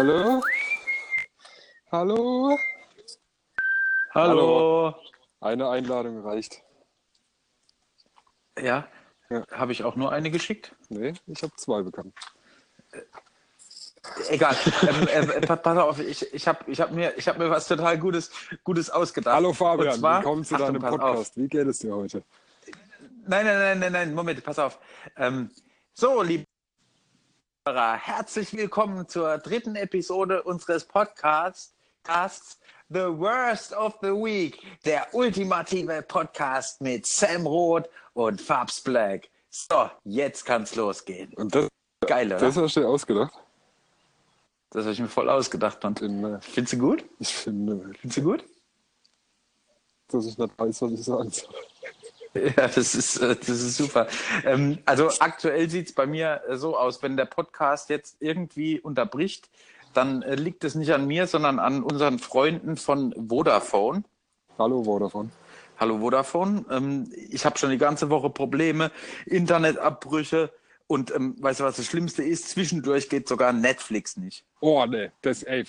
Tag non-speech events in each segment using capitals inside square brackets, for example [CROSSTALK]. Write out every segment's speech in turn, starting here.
Hallo? Hallo? Hallo. Eine Einladung reicht. Ja, Ja. habe ich auch nur eine geschickt? Nee, ich habe zwei bekommen. Egal. [LAUGHS] ähm, äh, pa- pass auf, ich, ich habe ich hab mir, ich hab mir was total Gutes, Gutes ausgedacht. Hallo Fabian, zwar, willkommen zu Achtung, deinem auf. Podcast. Wie geht es dir heute? Nein, nein, nein, nein, nein, Moment, pass auf. Ähm, so, liebe herzlich willkommen zur dritten Episode unseres Podcasts, Casts The Worst of the Week, der ultimative Podcast mit Sam Roth und Fabs Black. So, jetzt kann's losgehen. Und das, Geil, oder? das hast du dir ausgedacht? Das habe ich mir voll ausgedacht, Mann. In, Findest du gut? ich finde, Findest du gut? dass ich nicht weiß, was ich sagen soll. [LAUGHS] Ja, das ist, äh, das ist super. Ähm, also aktuell sieht es bei mir äh, so aus, wenn der Podcast jetzt irgendwie unterbricht, dann äh, liegt es nicht an mir, sondern an unseren Freunden von Vodafone. Hallo Vodafone. Hallo Vodafone. Ähm, ich habe schon die ganze Woche Probleme, Internetabbrüche und ähm, weißt du, was das Schlimmste ist? Zwischendurch geht sogar Netflix nicht. Oh, nee, das, ey.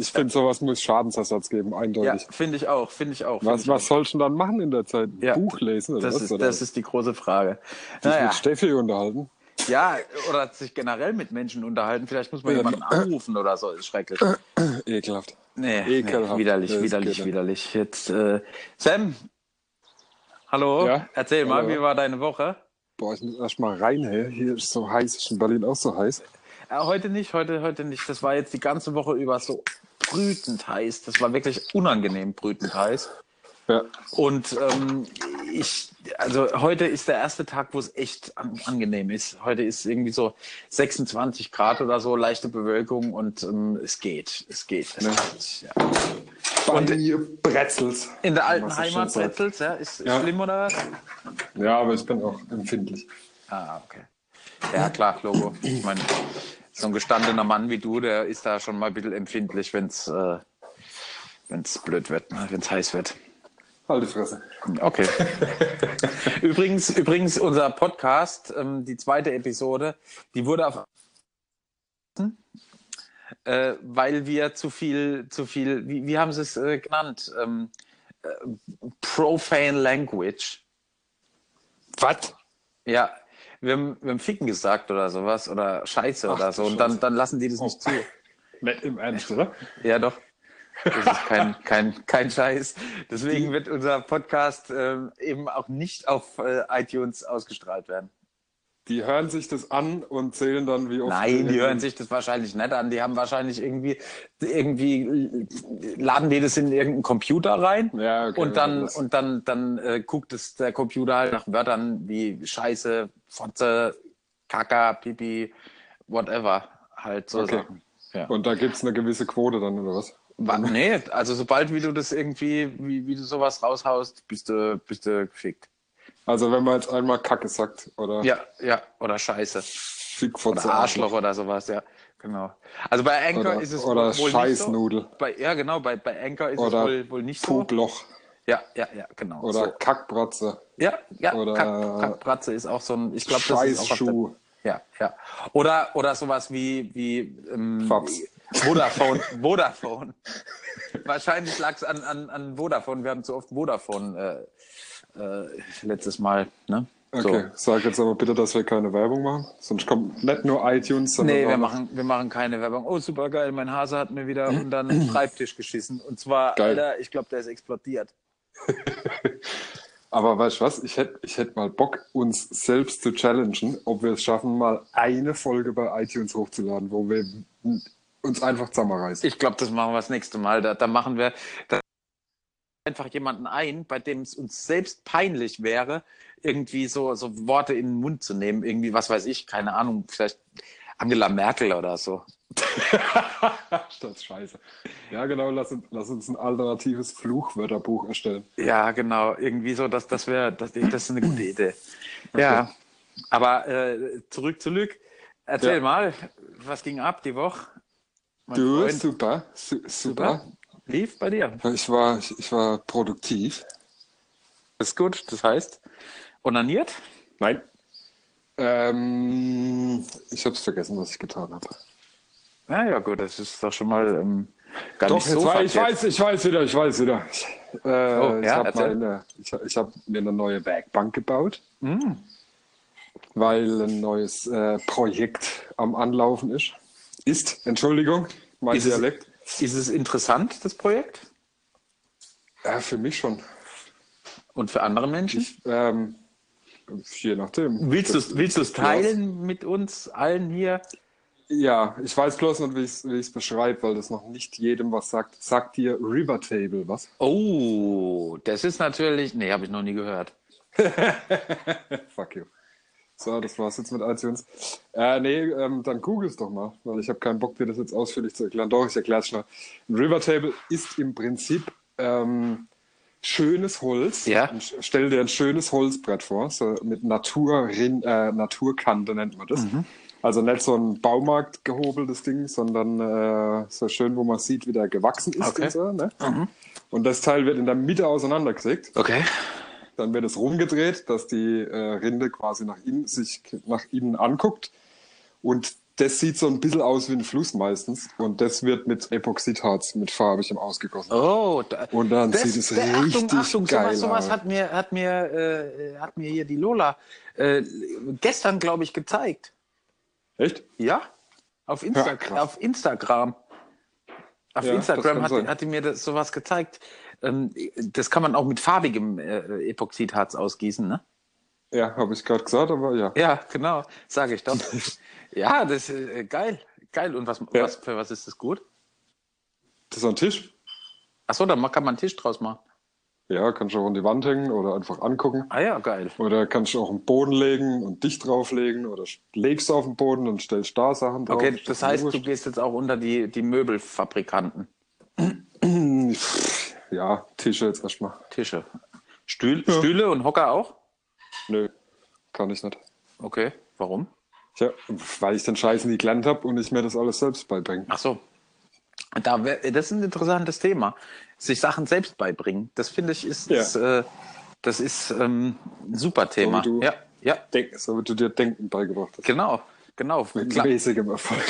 Ich finde, sowas muss Schadensersatz geben, Ja, eindeutig. finde ich auch, finde ich auch. find was, ich was auch. sollst du dann machen in der Zeit? Ja. Buch lesen oder Das was? ist, oder das ist die große Frage. dich Naja. mit Steffi unterhalten? Ja, oder sich generell mit Menschen unterhalten. Vielleicht muss man Ja. jemanden anrufen oder so. Ist schrecklich. [CLEARS THROAT] Ekelhaft. Nee, Ekelhaft. nee widerlich, Das widerlich, widerlich. Jetzt, äh, Sam, hallo, Ja? erzähl mal, Hallo. wie war deine Woche? Boah, ich muss erst mal rein, hey. Hier ist so heiß. Ist in Berlin auch so heiß? Äh, heute nicht, heute, heute nicht. Das war jetzt die ganze Woche über so brütend heiß. Das war wirklich unangenehm brütend heiß. Ja. Und ähm, ich, also heute ist der erste Tag, wo es echt an, angenehm ist. Heute ist irgendwie so 26 Grad oder so, leichte Bewölkung und ähm, es geht, es geht. Es Ne. geht ja. Und- mir Brezels. In der alten Heimat. Bretzels, ja, ist, ist Ja. schlimm oder was? Ja, aber ich bin auch empfindlich. Ah, okay. Ja, klar, Logo. Ich meine, so ein gestandener Mann wie du, der ist da schon mal ein bisschen empfindlich, wenn es äh, wenn's blöd wird, ne? wenn es heiß wird. Halte Fresse. Okay. [LAUGHS] übrigens, übrigens, unser Podcast, ähm, die zweite Episode, die wurde auf äh, weil wir zu viel, zu viel, wie, wie haben sie es äh, genannt? Ähm, äh, profane Language. Was? Ja, wir haben, wir haben Ficken gesagt oder sowas oder Scheiße Ach, oder so und dann, dann lassen die das nicht zu. [LAUGHS] Nicht im Ernst, oder? Ja, doch. Das ist kein, [LAUGHS] kein, kein Scheiß. Deswegen wird unser Podcast ähm, eben auch nicht auf äh, iTunes ausgestrahlt werden. Die hören sich das an und zählen dann, wie oft. Nein, die hören sich das wahrscheinlich nicht an. Die haben wahrscheinlich irgendwie, irgendwie laden die das in irgendeinen Computer rein Ja, okay. und dann, das- und dann, dann äh, guckt es der Computer halt nach Wörtern wie Scheiße, Fotze, Kaka, Pipi, whatever. Halt so Okay. Sachen. Ja. Und da gibt es eine gewisse Quote dann, oder was? Wa- Nee, also sobald wie du das irgendwie, wie, wie du sowas raushaust, bist du, bist du gefickt. Also, wenn man jetzt einmal Kacke sagt, oder Ja, ja, oder Scheiße. Fickfotze, Oder Arschloch oder sowas, ja. Genau. Also bei Anchor Oder, ist es oder wohl Scheißnudel. nicht so. Bei, ja, genau, bei, bei Anchor ist Oder es wohl, wohl nicht so. Puploch. Ja, ja, ja, genau. Oder so. Kackbratze. Ja, ja, oder- Kack, Kackbratze ist auch so ein, ich glaube, das ist auch Scheißschuh. Ja, ja. Oder, oder sowas wie, wie ähm, Fabs. Vodafone. [LAUGHS] Vodafone. Wahrscheinlich lag es an, an, an Vodafone. Wir haben zu oft Vodafone äh, äh, letztes Mal. Ne? Okay, sag jetzt aber bitte, dass wir keine Werbung machen. Sonst kommt nicht nur iTunes, sondern Nee, wir machen, wir machen keine Werbung. Oh, super geil. Mein Hase hat mir wieder [CLEARS THROAT] unter den Schreibtisch geschissen. Und zwar, Geil. Alter, ich glaube, der ist explodiert. [LAUGHS] Aber weißt du was? Ich hätte ich hätt mal Bock, uns selbst zu challengen, ob wir es schaffen, mal eine Folge bei iTunes hochzuladen, wo wir uns einfach zusammenreißen. Ich glaube, das machen wir das nächste Mal. Da, da machen wir da einfach jemanden ein, bei dem es uns selbst peinlich wäre, irgendwie so, so Worte in den Mund zu nehmen. Irgendwie, was weiß ich, keine Ahnung, vielleicht Angela Merkel oder so. [LAUGHS] Statt Scheiße. Ja, genau, lass uns, lass uns ein alternatives Fluchwörterbuch erstellen. Ja, genau. Irgendwie so, dass das wäre, das, das ist eine gute Idee. Ja. Aber äh, zurück zu Lück. Erzähl Ja. mal, was ging ab die Woche? Mein Du, Freund, super, su super. Lief bei dir. Ich war, ich, war produktiv. Ist gut, das heißt, onaniert? Nein. Ähm, ich habe es vergessen, was ich getan habe. Ja, ja, gut, das ist doch schon mal ähm, gar Doch, nicht so weiß, ich weiß, ich weiß wieder, ich weiß wieder. Äh, Oh, ich ja, habe hab mir eine neue Werkbank gebaut, Mm. weil ein neues äh, Projekt am Anlaufen ist. Ist, Entschuldigung, mein Ist Dialekt. Ist es interessant, das Projekt? Ja, für mich schon. Und für andere Menschen? Ich, ähm, je nachdem. willst du es willst du's das- teilen mit uns allen hier? Ja, ich weiß bloß nicht, wie ich es beschreibe, weil das noch nicht jedem was sagt. Sagt dir River Table was? Oh, das ist natürlich. Nee, habe ich noch nie gehört. [LAUGHS] Fuck you. So, das war's jetzt mit iTunes. Äh, nee, ähm, dann google es doch mal, weil ich habe keinen Bock, dir das jetzt ausführlich zu erklären. Doch, ich erkläre es schnell. Ein River Table ist im Prinzip ähm, schönes Holz. Ja. Stell dir ein schönes Holzbrett vor, so mit Natur, äh, Naturkante nennt man das. Mhm. Also nicht so ein Baumarkt gehobeltes Ding, sondern äh, so schön, wo man sieht, wie der gewachsen ist Okay. und so. Ne? Und das Teil wird in der Mitte auseinandergesägt. Okay. Dann wird es rumgedreht, dass die äh, Rinde quasi nach innen, sich nach innen anguckt. Und das sieht so ein bisschen aus wie ein Fluss meistens. Und das wird mit Epoxidharz, mit farbigem ausgegossen. Oh, da, Und dann sieht es Achtung, richtig Achtung, geil sowas, sowas aus. hat mir, hat mir, äh, hat mir hier die Lola äh, gestern, glaube ich, gezeigt. Echt? Ja? Auf, Insta Ja, auf Instagram. Auf Ja, das Instagram hat, hat die mir das, sowas gezeigt. Ähm, das kann man auch mit farbigem äh, Epoxidharz ausgießen, ne? Ja, habe ich gerade gesagt, aber ja. Ja, genau, sage ich doch. [LAUGHS] ja, das ist äh, geil. Geil. Und was, Ja. was, für was ist das gut? Das ist ein Tisch. Achso, dann kann man einen Tisch draus machen. Ja, kannst du auch an die Wand hängen oder einfach angucken. Ah ja, geil. Oder kannst du auch einen Boden legen und dich drauflegen oder legst du auf den Boden und stellst da Sachen drauf. Okay, das heißt, du gehst jetzt auch unter die, die Möbelfabrikanten. Ja, Tische jetzt erstmal. Tische. Stühl, Stühle und Hocker auch? Nö, kann ich nicht. Okay, warum? Tja, weil ich den Scheiß nie gelernt habe und ich mir das alles selbst beibringe. Ach so. Da wär, das ist ein interessantes Thema. Sich Sachen selbst beibringen. Das finde ich ist, Ja. ist, äh, das ist ähm, ein super Thema. So ja, ja, Denk, so wie du dir Denken beigebracht hast. genau. Genau. Mit mäßigem Erfolg.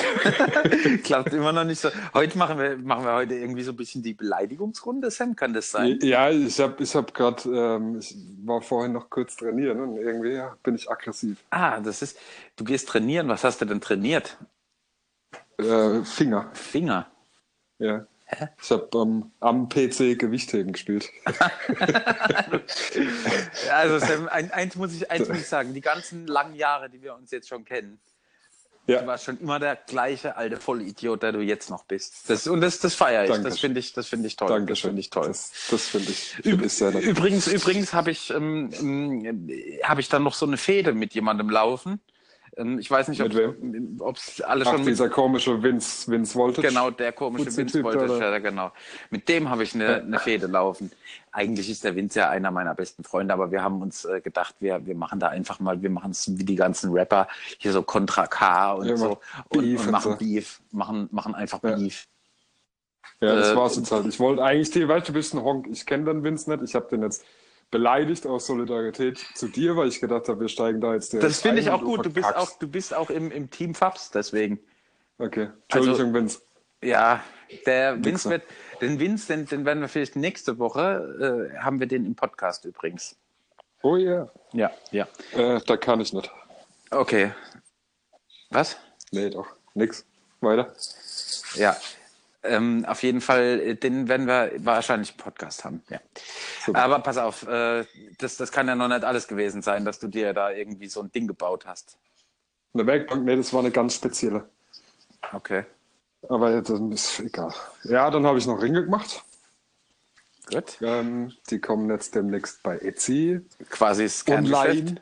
[LAUGHS] klappt immer noch nicht so. Heute machen wir, machen wir heute irgendwie so ein bisschen die Beleidigungsrunde, Sam. Kann das sein? ja, ich habe ich hab gerade, ähm, ich war vorhin noch kurz trainieren und irgendwie ja, bin ich aggressiv. Ah, das ist. Du gehst trainieren. Was hast du denn trainiert? Äh, Finger, Finger. ja. Ich habe ähm, am PC Gewichtheben gespielt. [LAUGHS] Also Sam, ein, eins, muss ich, eins muss ich sagen, die ganzen langen Jahre, die wir uns jetzt schon kennen, du Ja, warst schon immer der gleiche alte Vollidiot, der du jetzt noch bist. Das, und das, das feiere ich. Das finde ich, das finde ich toll. danke Das finde ich toll. Das, das finde ich, find ich sehr nett. Übrigens, übrigens habe ich, ähm, ähm, habe ich dann noch so eine Fehde mit jemandem laufen. Ähm, ich weiß nicht, ob es alle Ach, schon dieser komische Vince, Vince Voltage. genau der komische Vince wollte, da, ja, genau. Mit dem habe ich eine, eine Fehde laufen. Eigentlich ist der Vince ja einer meiner besten Freunde, aber wir haben uns äh, gedacht, wir, wir machen da einfach mal, wir machen es wie die ganzen Rapper hier so Contra K und Ja, so und, Beef und und machen so. Beef, machen, machen einfach Ja. Beef. Ja, das Äh, war's jetzt halt. Ich wollte eigentlich dir, weißt du, du bist ein Honk. Ich kenne den Vince nicht. Ich habe den jetzt beleidigt aus Solidarität zu dir, weil ich gedacht habe, wir steigen da jetzt Das finde ich auch gut. Du bist auch, du bist auch im, im Team Fabs, deswegen. Okay, Entschuldigung, Vince. Ja, der Vince Wichser. wird, den Vince, den, den werden wir vielleicht nächste Woche, äh, haben wir den im Podcast übrigens. Oh ja. Ja, ja. Äh, da kann ich nicht. Okay. Was? Nee, doch. Nix. Weiter. Ja. Ähm, auf jeden Fall, äh, den werden wir wahrscheinlich im Podcast haben. Ja. Super. Aber pass auf, äh, das, das kann ja noch nicht alles gewesen sein, dass du dir da irgendwie so ein Ding gebaut hast. Eine Werkbank, nee, das war eine ganz spezielle. Okay. Aber jetzt ist egal. Ja, dann habe ich noch Ringe gemacht. Gut. Ähm, die kommen jetzt demnächst bei Etsy. Quasi das. Online.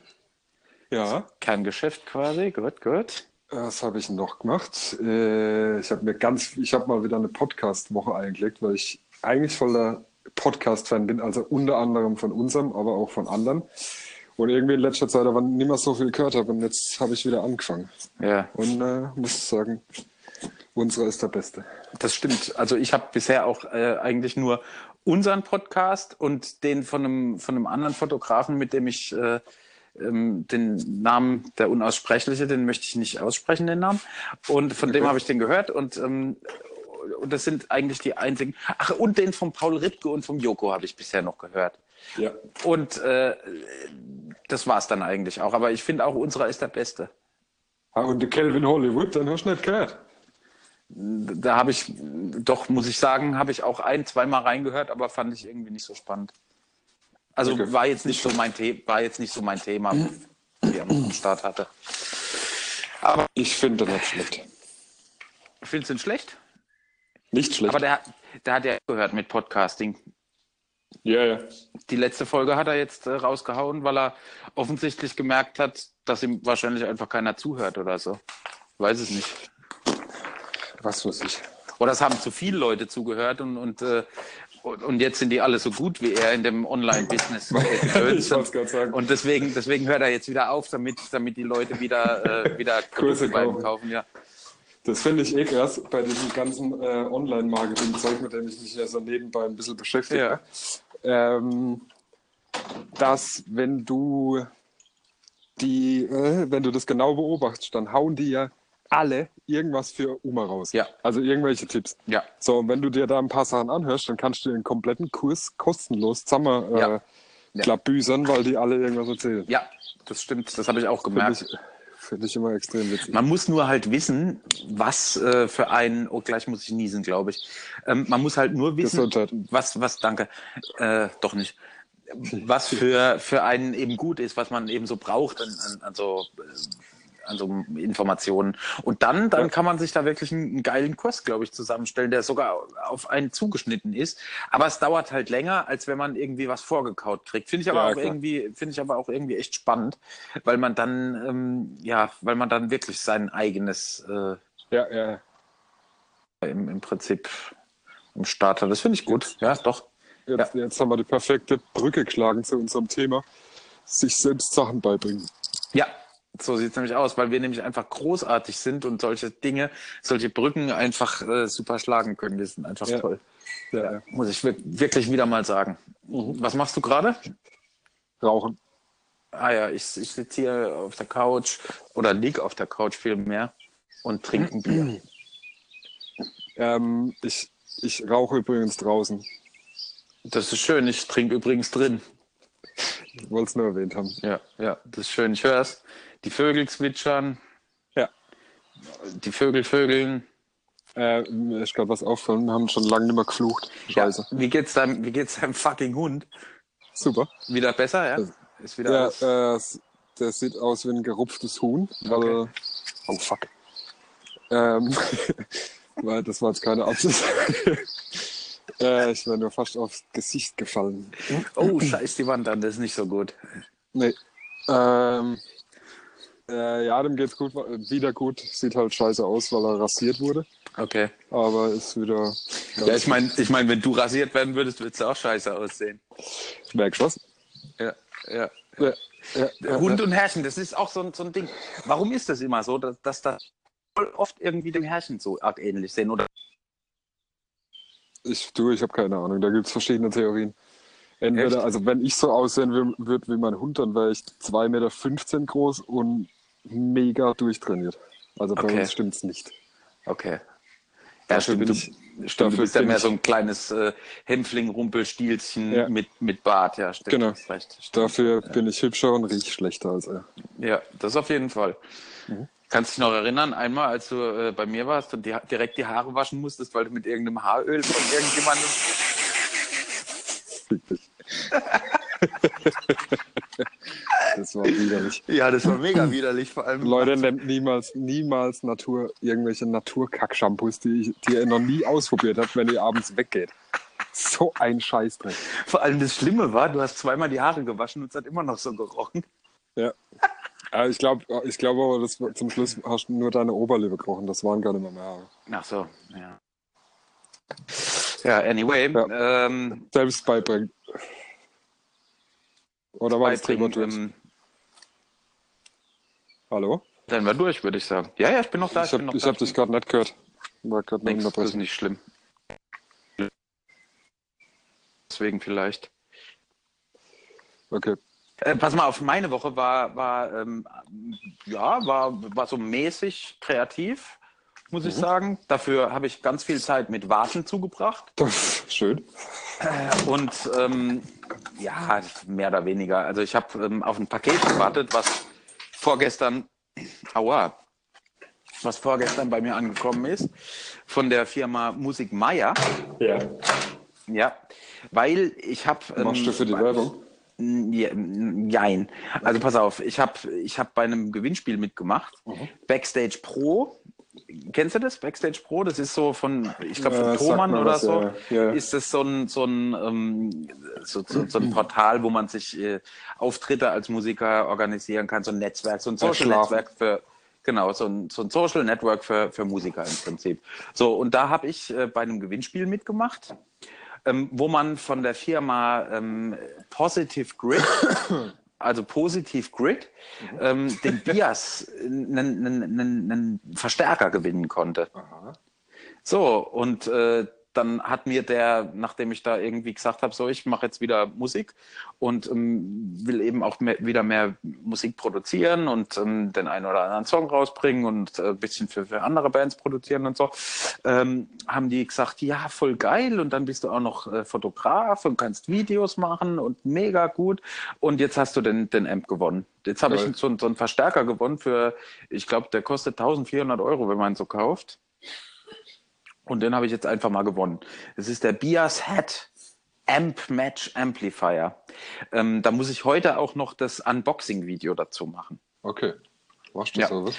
Ja. Kerngeschäft quasi. Gut, gut. Was habe ich noch gemacht? Äh, ich habe mir ganz, ich habe mal wieder eine Podcast-Woche eingelegt, weil ich eigentlich voller Podcast-Fan bin, also unter anderem von unserem, aber auch von anderen. Und irgendwie in letzter Zeit aber nicht mehr so viel gehört habe und jetzt habe ich wieder angefangen. Ja. Und äh, muss sagen, unserer ist der beste. Das stimmt. Also ich habe bisher auch äh, eigentlich nur unseren Podcast und den von einem, von einem anderen Fotografen, mit dem ich äh, ähm, den Namen, der unaussprechliche, den möchte ich nicht aussprechen, den Namen. Und von dem habe ich den gehört und, ähm, und das sind eigentlich die einzigen. Ach, und den von Paul Ripke und vom Joko habe ich bisher noch gehört. Ja. Und äh, das war's dann eigentlich auch. Aber ich finde auch, unserer ist der beste. Ah, und der Calvin Hollywood, den hast du nicht gehört. Da habe ich, doch, muss ich sagen, habe ich auch ein, zweimal reingehört, aber fand ich irgendwie nicht so spannend. Also Okay. war jetzt nicht so mein The war jetzt nicht so mein Thema, wie er am Start hatte. Aber Ich finde nicht schlecht. findest du ihn schlecht? Nicht schlecht. Aber der, der hat ja gehört mit Podcasting. ja, ja. Die letzte Folge hat er jetzt äh, rausgehauen, weil er offensichtlich gemerkt hat, dass ihm wahrscheinlich einfach keiner zuhört oder so. Weiß es nicht. Was weiß ich. Oder es haben zu viele Leute zugehört und, und, äh, und, jetzt sind die alle so gut wie er in dem Online-Business. [LAUGHS] Und deswegen, deswegen hört er jetzt wieder auf, damit, damit die Leute wieder, äh, wieder [LAUGHS] ihm kaufen. kaufen. Ja. Das finde ich eh krass bei diesem ganzen äh, Online-Marketing-Zeug, mit dem ich mich ja so nebenbei ein bisschen beschäftige. Ähm, dass wenn du die, äh, wenn du das genau beobachtest, dann hauen die ja alle irgendwas für Uma raus. Ja. Also irgendwelche Tipps. ja, So, und wenn du dir da ein paar Sachen anhörst, dann kannst du den kompletten Kurs kostenlos zusammen äh, Ja. Klappbüsern, weil die alle irgendwas erzählen. ja, das stimmt. Das habe ich auch Finde gemerkt. ich, find ich immer extrem witzig. Man muss nur halt wissen, was äh, für einen, oh gleich muss ich niesen, glaube ich. Ähm, man muss halt nur wissen, Gesundheit. was, was, danke, äh, doch nicht, was für, für einen eben gut ist, was man eben so braucht an, an, an so, äh, an so Informationen. Und dann, dann Ja. kann man sich da wirklich einen, einen geilen Kurs, glaube ich, zusammenstellen, der sogar auf einen zugeschnitten ist. Aber es dauert halt länger, als wenn man irgendwie was vorgekaut kriegt. Finde ich aber Ja, auch klar. irgendwie, finde ich aber auch irgendwie echt spannend, weil man dann, ähm, ja, weil man dann wirklich sein eigenes äh, Ja, ja. im, im Prinzip im Start hat. Das finde ich gut. Ja, doch. Jetzt, jetzt haben wir die perfekte Brücke geschlagen zu unserem Thema. Sich selbst Sachen beibringen. Ja, so sieht es nämlich aus, weil wir nämlich einfach großartig sind und solche Dinge, solche Brücken einfach äh, super schlagen können. Wir sind einfach Ja. toll. Ja, ja. Muss ich wir- wirklich wieder mal sagen. Was machst du gerade? Rauchen. Ah ja, ich, ich sitze hier auf der Couch oder lieg auf der Couch vielmehr und trinke ein Bier. [CLEARS THROAT] Ähm, ich, ich rauche übrigens draußen. Das ist schön. Ich trinke übrigens drin. Ich wollte es nur erwähnt haben. Ja, ja, das ist schön. Ich höre es. Die Vögel zwitschern, Ja. die Vögel vögeln. Äh, ist gerade was auffallen. Wir haben schon lange nicht mehr geflucht. Scheiße. Ja, wie geht's deinem, wie geht's deinem fucking Hund? Super. Wieder besser, ja? Ist wieder Ja, alles. äh, der sieht aus wie ein gerupftes Huhn. Weil, Oh, fuck. Ähm, [LAUGHS] weil das war jetzt keine Absicht. [LAUGHS] äh, ich wäre nur fast aufs Gesicht gefallen. Oh, scheiß die Wand an, das ist nicht so gut. Nee. Ähm, äh, ja, dem geht's gut, wieder gut. Sieht halt scheiße aus, weil er rasiert wurde. Okay. Aber ist wieder. Ja, ich meine, ich mein, wenn du rasiert werden würdest, würdest du auch scheiße aussehen. Merkst du was? Ja, ja. Ja, ja, ja, Hund und Herrchen, das ist auch so, ein- so ein Ding. Warum ist das immer so, dass, dass das oft irgendwie dem Herrchen so arg ähnlich sehen? Oder Ich, du, ich habe keine Ahnung. Da gibt's verschiedene Theorien. Entweder, Echt? also wenn ich so aussehen würde wie mein Hund, dann wäre ich 2,15 Meter groß und mega durchtrainiert. Also bei Okay. uns stimmt's nicht. okay. Ja, Dafür stimmt. ich- stimmt, du bist ja mehr so ein kleines äh, Hämpfling-Rumpelstielchen Ja. mit, mit Bart. Ja, stimmt. Genau. Recht. Stimmt. Dafür bin ich hübscher und riech schlechter als er. Ja, das auf jeden Fall. Mhm. Kannst dich noch erinnern, einmal, als du äh, bei mir warst und die, direkt die Haare waschen musstest, weil du mit irgendeinem Haaröl von irgendjemandem. [LAUGHS] War widerlich. [LAUGHS] Ja, das war mega widerlich, vor allem. Leute, nehmt niemals, niemals Natur, irgendwelche Naturkack-Shampoos, die, ich- die ihr noch nie ausprobiert habt, wenn ihr abends weggeht. So ein Scheißdreck. Vor allem das Schlimme war, du hast zweimal die Haare gewaschen und es hat immer noch so gerochen. Ja. Ja, ich glaube ich glaub aber, das, zum Schluss hast du nur deine Oberlippe gerochen. Das waren gar nicht mehr mehr Haare. Ach so, ja. Ja, anyway, Ja. Ähm, Selbst beibringen. Oder war das Thema ähm, Hallo? dann wir durch, würde ich sagen. Ja, ja, ich bin noch da. Ich habe ich da. hab dich gerade nicht gehört. War gerade Nix, das ist nicht schlimm. Deswegen vielleicht. Okay. Äh, pass mal auf, meine Woche war, war ähm, ja, war, war so mäßig kreativ, muss ich sagen. Dafür habe ich ganz viel Zeit mit Warten zugebracht. [LAUGHS] Schön. Äh, und ähm, ja, mehr oder weniger. Also ich habe ähm, auf ein Paket gewartet, was vorgestern, aua, was vorgestern bei mir angekommen ist, von der Firma Musik Meier. Ja. Ja, weil ich habe. Machst du für die Werbung? Ja, Jein. Also pass auf, ich habe ich hab bei einem Gewinnspiel mitgemacht. Backstage Pro. Kennst du das? Backstage Pro? Das ist so von, ich glaube, von Ja, Thomann oder was, so. ja. Ist das so ein, so, ein, ähm, so, so, so ein Portal, wo man sich äh, Auftritte als Musiker organisieren kann, so ein Netzwerk, so ein Social. Netzwerk für, genau, so ein, so ein Social Network für, für Musiker im Prinzip. So, und da habe ich äh, bei einem Gewinnspiel mitgemacht ähm, wo man von der Firma ähm, Positive Grid, [COUGHS] [COUGHS] also Positive Grid, ähm, den Bias einen, einen, einen, einen Verstärker gewinnen konnte. Aha. So, und äh, dann hat mir der, nachdem ich da irgendwie gesagt habe, so, ich mache jetzt wieder Musik und ähm, will eben auch mehr, wieder mehr Musik produzieren und ähm, den einen oder anderen Song rausbringen und äh, ein bisschen für, für andere Bands produzieren und so, ähm, haben die gesagt, ja, voll geil und dann bist du auch noch äh, Fotograf und kannst Videos machen und mega gut und jetzt hast du den, den Amp gewonnen. Jetzt habe ich so, so einen Verstärker gewonnen für, ich glaube, der kostet 1400 Euro, wenn man ihn so kauft. Und den habe ich jetzt einfach mal gewonnen. Es ist der Bias Head Amp Match Amplifier. Ähm, da muss ich heute auch noch das Unboxing-Video dazu machen. Okay. Machst du Ja. was?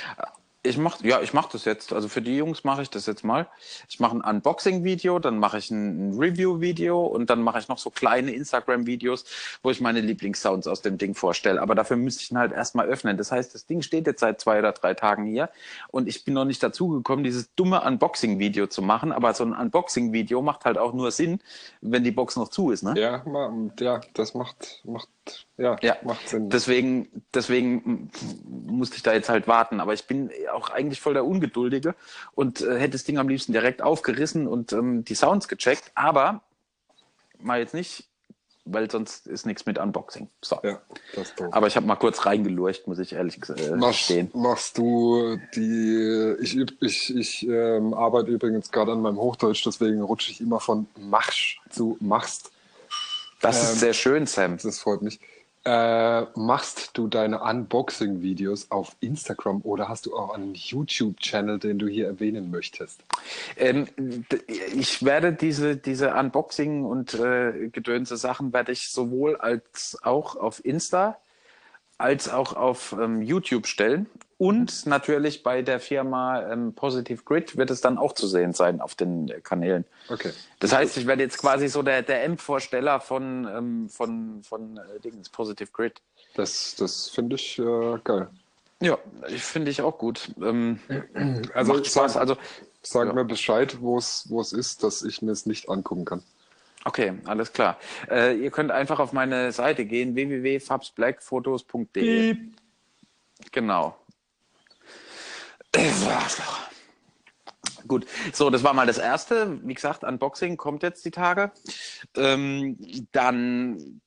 Ich mach, ja, ich mache das jetzt. Also für die Jungs mache ich das jetzt mal. Ich mache ein Unboxing-Video, dann mache ich ein, Review-Video und dann mache ich noch so kleine Instagram-Videos, wo ich meine Lieblingssounds aus dem Ding vorstelle. Aber dafür müsste ich ihn halt erstmal öffnen. Das heißt, das Ding steht jetzt seit zwei oder drei Tagen hier und ich bin noch nicht dazu gekommen, dieses dumme Unboxing-Video zu machen. Aber so ein Unboxing-Video macht halt auch nur Sinn, wenn die Box noch zu ist, ne? Ja, ja, das macht, macht, ja, Ja, macht Sinn. Deswegen, deswegen musste ich da jetzt halt warten. Aber ich bin auch eigentlich voll der Ungeduldige und äh, hätte das Ding am liebsten direkt aufgerissen und ähm, die Sounds gecheckt. Aber mal jetzt nicht, weil sonst ist nichts mit Unboxing. So. ja. Aber ich habe mal kurz reingelurcht, muss ich ehrlich äh, Machst, machst du die, ich, ich, ich ähm, arbeite übrigens gerade an meinem Hochdeutsch, deswegen rutsche ich immer von machst zu machst. Das ähm, ist sehr schön, Sam. Das freut mich. Äh, machst du deine Unboxing-Videos auf Instagram oder hast du auch einen YouTube-Channel, den du hier erwähnen möchtest? Ähm, ich werde diese, diese Unboxing und äh, gedönse Sachen werde ich sowohl als auch auf Insta als auch auf ähm, YouTube stellen. Und natürlich bei der Firma ähm, Positive Grid wird es dann auch zu sehen sein auf den äh, Kanälen. Okay. Das heißt, ich werde jetzt quasi so der, der Amp-Vorsteller von, ähm, von, von äh, Dingens, Positive Grid. Das, das finde ich äh, geil. Ja, ich finde ich auch gut. Ähm, [CLEARS THROAT] Also, macht Spaß. sag, Also, sag ja. mir Bescheid, wo es wo es ist, dass ich mir es nicht angucken kann. Okay, alles klar. Äh, ihr könnt einfach auf meine Seite gehen, www.fabsblackfotos.de. Genau. Gut, so, das war mal das erste. Wie gesagt, Unboxing kommt jetzt die Tage. Ähm, dann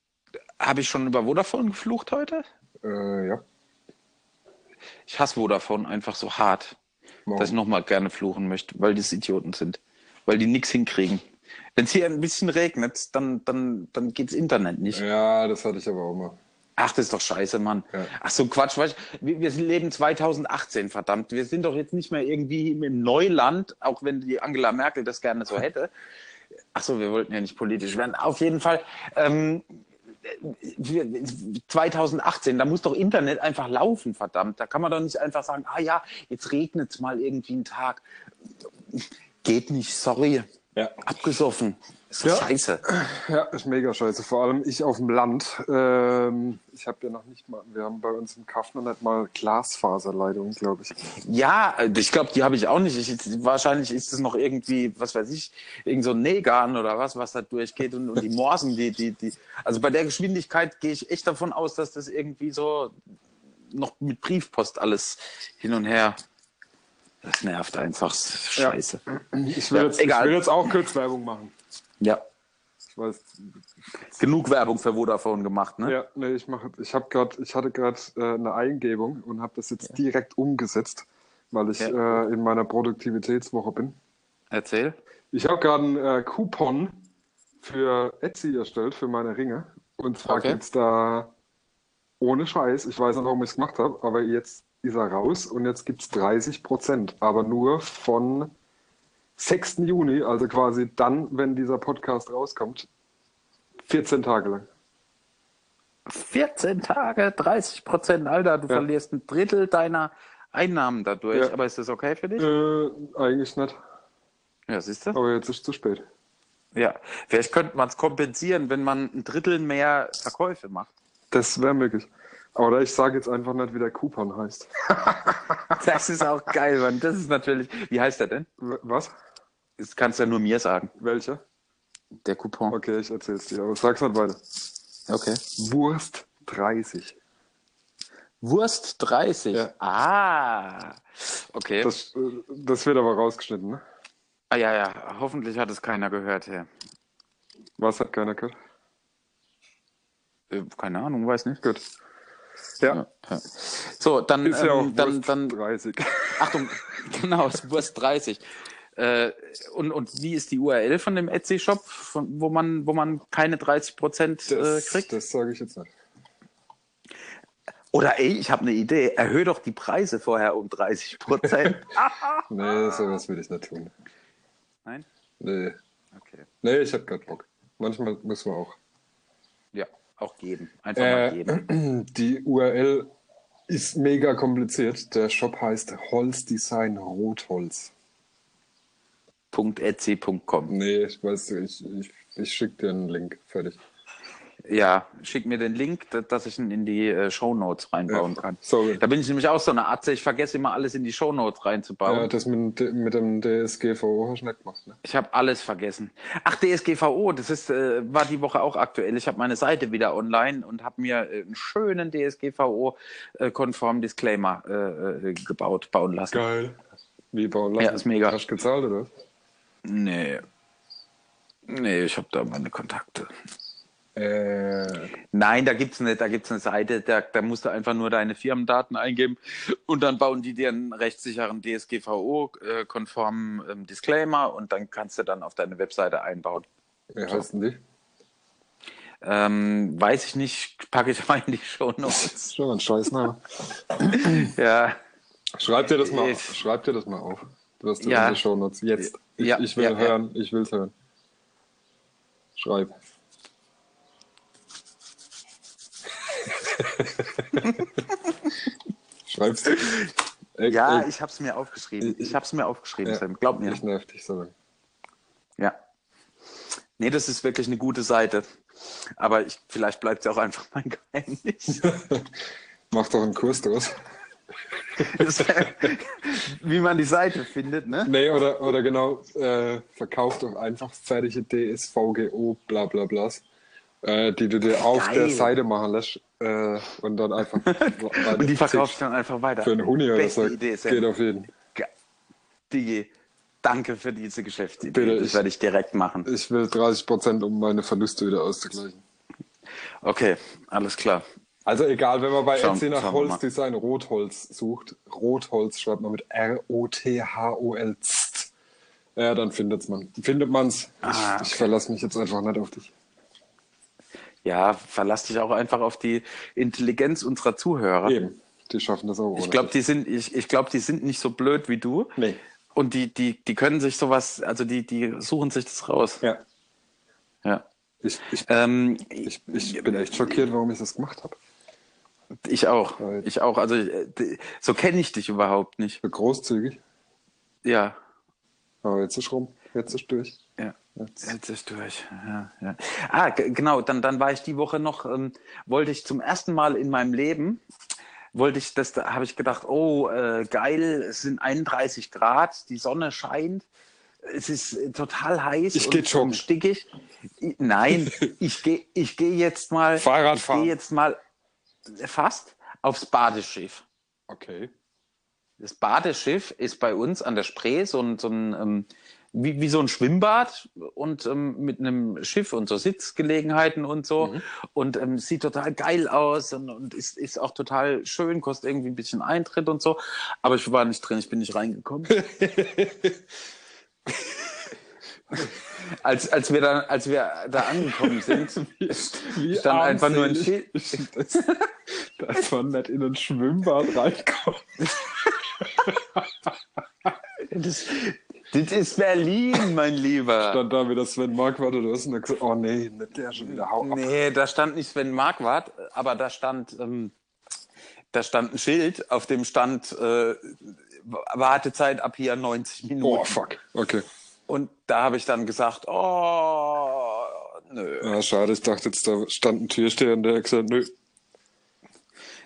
habe ich schon über Vodafone geflucht heute. Äh, ja. Ich hasse Vodafone einfach so hart, Warum? dass ich nochmal gerne fluchen möchte, weil die Idioten sind. Weil die nichts hinkriegen. Wenn es hier ein bisschen regnet, dann, dann, dann geht's Internet nicht. Ja, das hatte ich aber auch mal. Ach, das ist doch scheiße, Mann. Ja. Ach so, Quatsch. Weißt, du, wir, leben 2018, verdammt. Wir sind doch jetzt nicht mehr irgendwie im Neuland, auch wenn die Angela Merkel das gerne so hätte. Ach so, wir wollten ja nicht politisch werden. Auf jeden Fall. Ähm, wir, 2018, da muss doch Internet einfach laufen, verdammt. Da kann man doch nicht einfach sagen, ah ja, jetzt regnet es mal irgendwie einen Tag. Geht nicht, sorry. Ja. Abgesoffen. Ist doch Ja. scheiße. Ja, ist mega scheiße. Vor allem ich auf dem Land. Ähm, ich habe ja noch nicht mal, wir haben bei uns im Kaff noch nicht mal Glasfaserleitung, glaube ich. Ja, ich glaube, die habe ich auch nicht. Ich, wahrscheinlich ist es noch irgendwie, was weiß ich, irgend so ein Negan oder was, was da durchgeht und, und die Morsen, die, die, die. Also bei der Geschwindigkeit gehe ich echt davon aus, dass das irgendwie so noch mit Briefpost alles hin und her. Das nervt einfach. Das ist Ja. Scheiße. Ich will, Ja, jetzt, egal. ich will jetzt auch kurz Werbung machen. Ja. Ich weiß. Genug Werbung für Vodafone gemacht, ne? Ja, nee, ich mache, ich habe gerade, ich hatte gerade äh, eine Eingebung und habe das jetzt direkt umgesetzt, weil ich Ja. äh, in meiner Produktivitätswoche bin. Erzähl. Ich habe gerade einen äh, Coupon für Etsy erstellt für meine Ringe und zwar Okay. geht's da ohne Scheiß. Ich weiß nicht, warum ich es gemacht habe, aber jetzt ist er raus und jetzt gibt's 30 Prozent, aber nur von 6. Juni, also quasi dann, wenn dieser Podcast rauskommt, 14 Tage lang. 14 Tage, 30 Prozent, Alter, du Ja. verlierst ein Drittel deiner Einnahmen dadurch. Ja. Aber ist das okay für dich? Äh, eigentlich nicht, Ja, siehst du? aber jetzt ist zu spät. Ja. Vielleicht könnte man es kompensieren, wenn man ein Drittel mehr Verkäufe macht. Das wäre möglich. Oder ich sage jetzt einfach nicht, wie der Coupon heißt. [LAUGHS] Das ist auch geil, Mann. Das ist natürlich. Wie heißt der denn? Was? Das kannst du ja nur mir sagen. Welcher? Der Coupon. Okay, ich erzähl's dir, aber sag's nicht weiter. Okay. Wurst 30. Wurst 30. Ja. Ah. Okay. Das, äh, das wird aber rausgeschnitten, ne? ah, ja, ja. Hoffentlich hat es keiner gehört. Ja. Was hat keiner gehört? Äh, Keine Ahnung, weiß nicht. Gut. Ja, Ja. ja. So, dann, ist ja auch ähm, dann, Wurst dann 30. Achtung, [LAUGHS] genau, es ist Wurst 30. Äh, und, und wie ist die URL von dem Etsy-Shop, wo man, wo man keine 30 Prozent äh, Das, kriegt? das sage ich jetzt nicht. Oder ey, ich habe eine Idee, erhöhe doch die Preise vorher um 30 Prozent. [LAUGHS] Nee, sowas will ich nicht tun. Nein? Nee, Okay. nee ich habe gerade Bock. Manchmal muss man auch. Ja, auch geben. Einfach mal Äh, geben. [CLEARS THROAT] die URL ist mega kompliziert. Der Shop heißt Holzdesign Rotholz. .etsy.com. Nee, ich weiß, ich, ich, ich schicke dir einen Link. Fertig. Ja, schick mir den Link, da- dass ich ihn in die äh, Shownotes reinbauen Ja, kann. sorry. Da bin ich nämlich auch so eine Atze, ich vergesse immer alles in die Shownotes reinzubauen. Ja, das mit, dem- mit dem DSGVO hast du nicht gemacht, ne? Ich habe alles vergessen. Ach, DSGVO, das ist, äh, war die Woche auch aktuell. Ich habe meine Seite wieder online und habe mir äh, einen schönen DSGVO-konformen Disclaimer äh, äh, gebaut, bauen lassen. Geil. Wie bauen lassen? Ja, ist mega. Hast du gezahlt, oder? Nee. Nee, ich habe da meine Kontakte. Äh, Nein, da gibt's nicht, da gibt's eine Seite, da, da musst du einfach nur deine Firmendaten eingeben und dann bauen die dir einen rechtssicheren DSGVO-konformen ähm, Disclaimer und dann kannst du dann auf deine Webseite einbauen. wie heißen die? Ähm, weiß ich nicht, packe ich mal in die Show [LAUGHS] Das Notes. ist schon ein Scheißname. ja, Schreib dir das mal, Ich- schreib dir das mal auf. Du hast Ja. die Shownotes. Jetzt. Ich, Ja, ich will ja, hören, ich will's hören. Schreib. [LAUGHS] Schreibst du? Ey, ja, ey, ich habe es mir aufgeschrieben. Ich- habe es mir aufgeschrieben, Sam. Glaub mir. Ich nerv dich so lange. Ja. Nee, das ist wirklich eine gute Seite. Aber ich, vielleicht bleibt es auch einfach mein Geheimnis. [LAUGHS] Mach doch einen Kurs draus. Wie man die Seite findet, ne? Nee, oder, oder genau, äh, verkauf doch einfach fertige DSVGO bla bla blas, äh, die du dir auf Geil. der Seite machen lässt äh, und dann einfach [LAUGHS] Und die verkaufst du dann einfach weiter. für einen Huni oder so. Idee. Geht auf jeden. Ge- Digi, danke für diese Geschäftsidee. Bitte, das ich- werde ich direkt machen. Ich will 30 Prozent, um meine Verluste wieder auszugleichen. Okay, alles klar. Also egal, wenn man bei Schauen- Etsy nach. Holzdesign Rotholz sucht, Rotholz schreibt man mit R-O-T-H-O-L. -Zt. Ja, dann findet's man. Findet man's. Ich, Ah, ich okay. verlasse mich jetzt einfach nicht auf dich. Ja, verlass dich auch einfach auf die Intelligenz unserer Zuhörer. Eben. Die schaffen das auch. Ich glaube, die sind, ich, ich glaube, die sind nicht so blöd wie du. Nee. Und die, die, die können sich sowas, also die, die suchen sich das raus. Ja. Ja. Ich, ich, Ähm, ich, ich bin echt schockiert, warum ich das gemacht habe. Ich auch. Ich auch. Also äh, so kenne ich dich überhaupt nicht. Großzügig. Ja. Aber jetzt ist rum. Jetzt ist durch. Ja. Jetzt. Jetzt ist durch. Ja, ja. Ah, genau. Dann, dann war ich die Woche noch, ähm, wollte ich zum ersten Mal in meinem Leben, wollte ich das, da habe ich gedacht, oh, äh, geil, es sind 31 Grad, die Sonne scheint. Es ist äh, total heiß Ich und, und stickig. Nein, [LAUGHS] ich gehe ich geh jetzt mal, Fahrrad ich fahren. gehe jetzt mal fast aufs Badeschiff. Okay. Das Badeschiff ist bei uns an der Spree so ein, so ein ähm, wie, wie so ein Schwimmbad und ähm, mit einem Schiff und so Sitzgelegenheiten und so. Mhm. Und ähm, sieht total geil aus und, und ist, ist auch total schön, kostet irgendwie ein bisschen Eintritt und so. Aber ich war nicht drin, ich bin nicht reingekommen. [LAUGHS] [LAUGHS] als, als, wir dann, als wir da angekommen sind, [LAUGHS] Wie stand einfach nur ein. Schild. Das, dass man nicht in ein Schwimmbad reinkommt. [LAUGHS] Das, das ist Berlin, mein Lieber. Stand da wieder Sven Marquardt oder was und dann gesagt, oh nee, nicht der schon wieder, hau ab. Nee, da stand nicht Sven Marquardt, aber da stand, ähm, da stand ein Schild, auf dem stand äh, Wartezeit ab hier 90 Minuten. Oh, fuck. Okay. Und da habe ich dann gesagt, oh, nö. Ja, schade, ich dachte jetzt, da stand ein Türsteher und der hat gesagt, nö.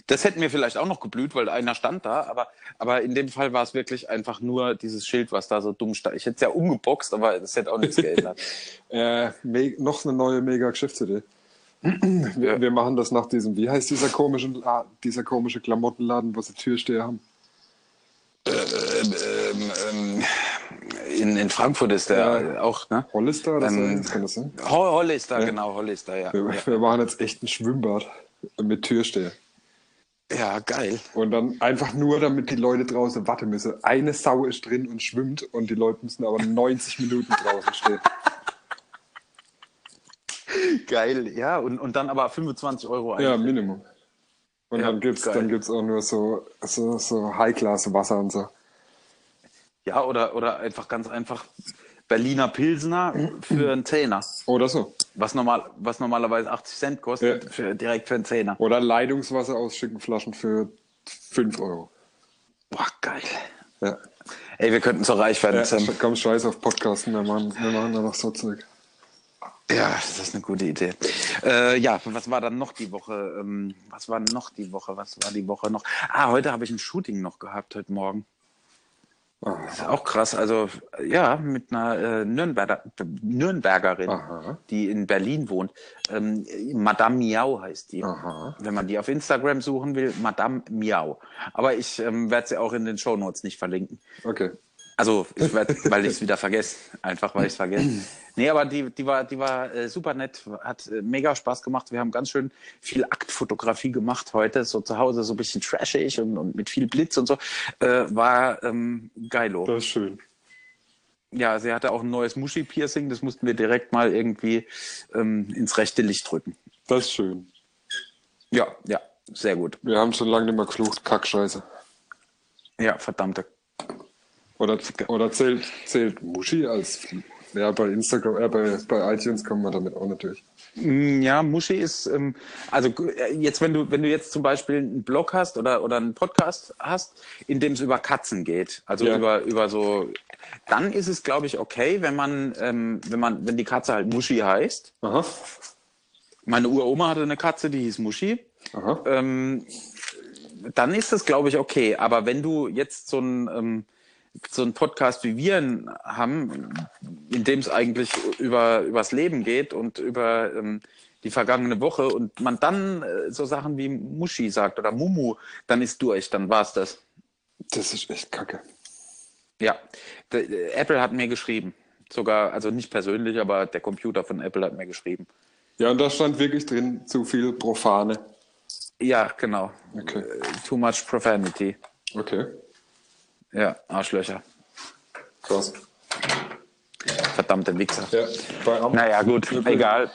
Das hätte mir vielleicht auch noch geblüht, weil einer stand da, aber, aber in dem Fall war es wirklich einfach nur dieses Schild, was da so dumm stand. Ich hätte es ja umgeboxt, aber das hätte auch nichts geändert. [LAUGHS] Äh, noch eine neue mega Geschäftsidee. [CLEARS THROAT] Wir, Ja. wir machen das nach diesem, wie heißt dieser komische, La dieser komische Klamottenladen, wo sie Türsteher haben? ähm, ähm, in, in Frankfurt ist der Ja. auch, ne? Hollister so? Ähm, Das kann das sein? Ho- Hollister, Ja. genau, Hollister, ja. Wir, wir machen jetzt echt ein Schwimmbad mit Türsteher. Ja, geil. Und dann einfach nur, damit die Leute draußen warten müssen. Eine Sau ist drin und schwimmt und die Leute müssen aber 90 Minuten draußen stehen. Geil, ja, und, und dann aber 25 Euro Ja, Eintritt. Minimum. Und Ja, dann dann gibt's auch nur so, so, so High-Class-Wasser und so. Ja, oder, oder einfach ganz einfach Berliner Pilsner für einen Zehner. Oder so. Was, normal, was normalerweise 80 Cent kostet, Ja. für, direkt für einen Zehner. Oder Leitungswasser ausschicken, Flaschen für 5 Euro. Boah, geil. Ja. Ey, wir könnten so reich werden, ja Sam. komm, scheiß auf Podcasten, wir machen, wir machen da noch so Zeug. Ja, das ist eine gute Idee. Äh, ja, was war dann noch die Woche? Ähm, was war noch die Woche? Was war die Woche noch? Ah, heute habe ich ein Shooting noch gehabt, heute Morgen. Das ist auch krass. Also, ja, mit einer äh, Nürnberger, Nürnbergerin, Aha. die in Berlin wohnt. Ähm, Madame Miau heißt die. Aha. Wenn man die auf Instagram suchen will, Madame Miau. Aber ich ähm, werde sie auch in den Shownotes nicht verlinken. Okay. Also, ich [LAUGHS] weil ich es wieder vergesse. Einfach, weil ich es vergesse. Nee, aber die, die war, die war äh, super nett, hat äh, mega Spaß gemacht. Wir haben ganz schön viel Aktfotografie gemacht heute, so zu Hause, so ein bisschen trashig und, und mit viel Blitz und so. Äh, war ähm, geilo. Das ist schön. Ja, sie hatte auch ein neues Muschi-Piercing, das mussten wir direkt mal irgendwie ähm, ins rechte Licht drücken. Das ist schön. Ja, ja, sehr gut. Wir haben schon lange nicht mehr geflucht. Kackscheiße. Ja, verdammte. Oder, oder zählt, zählt Muschi als. Ja, bei Instagram, äh, bei, bei iTunes kommen wir damit auch natürlich. Mm, Ja, Muschi ist, ähm, also äh, jetzt, wenn du, wenn du jetzt zum Beispiel einen Blog hast oder, oder einen Podcast hast, in dem es über Katzen geht, also Ja. über, über so, dann ist es, glaube ich, okay, wenn man, ähm, wenn man, wenn die Katze halt Muschi heißt. Aha. Meine Uroma hatte eine Katze, die hieß Muschi. Aha. Ähm, dann ist das, glaube ich, okay. Aber wenn du jetzt so ein, ähm, so einen Podcast wie wir haben, in dem es eigentlich über übers Leben geht und über ähm, die vergangene Woche und man dann äh, so Sachen wie Muschi sagt oder Mumu, dann ist durch, dann war's das. Das ist echt kacke. Ja, D äh, Apple hat mir geschrieben. Sogar, also nicht persönlich, aber der Computer von Apple hat mir geschrieben. Ja, und da stand wirklich drin, zu viel Profane. Ja, genau. Okay. Äh, Too much profanity. Okay. Ja, Arschlöcher. Krass. Verdammte Wichser. Ja, bei, Naja, gut, egal.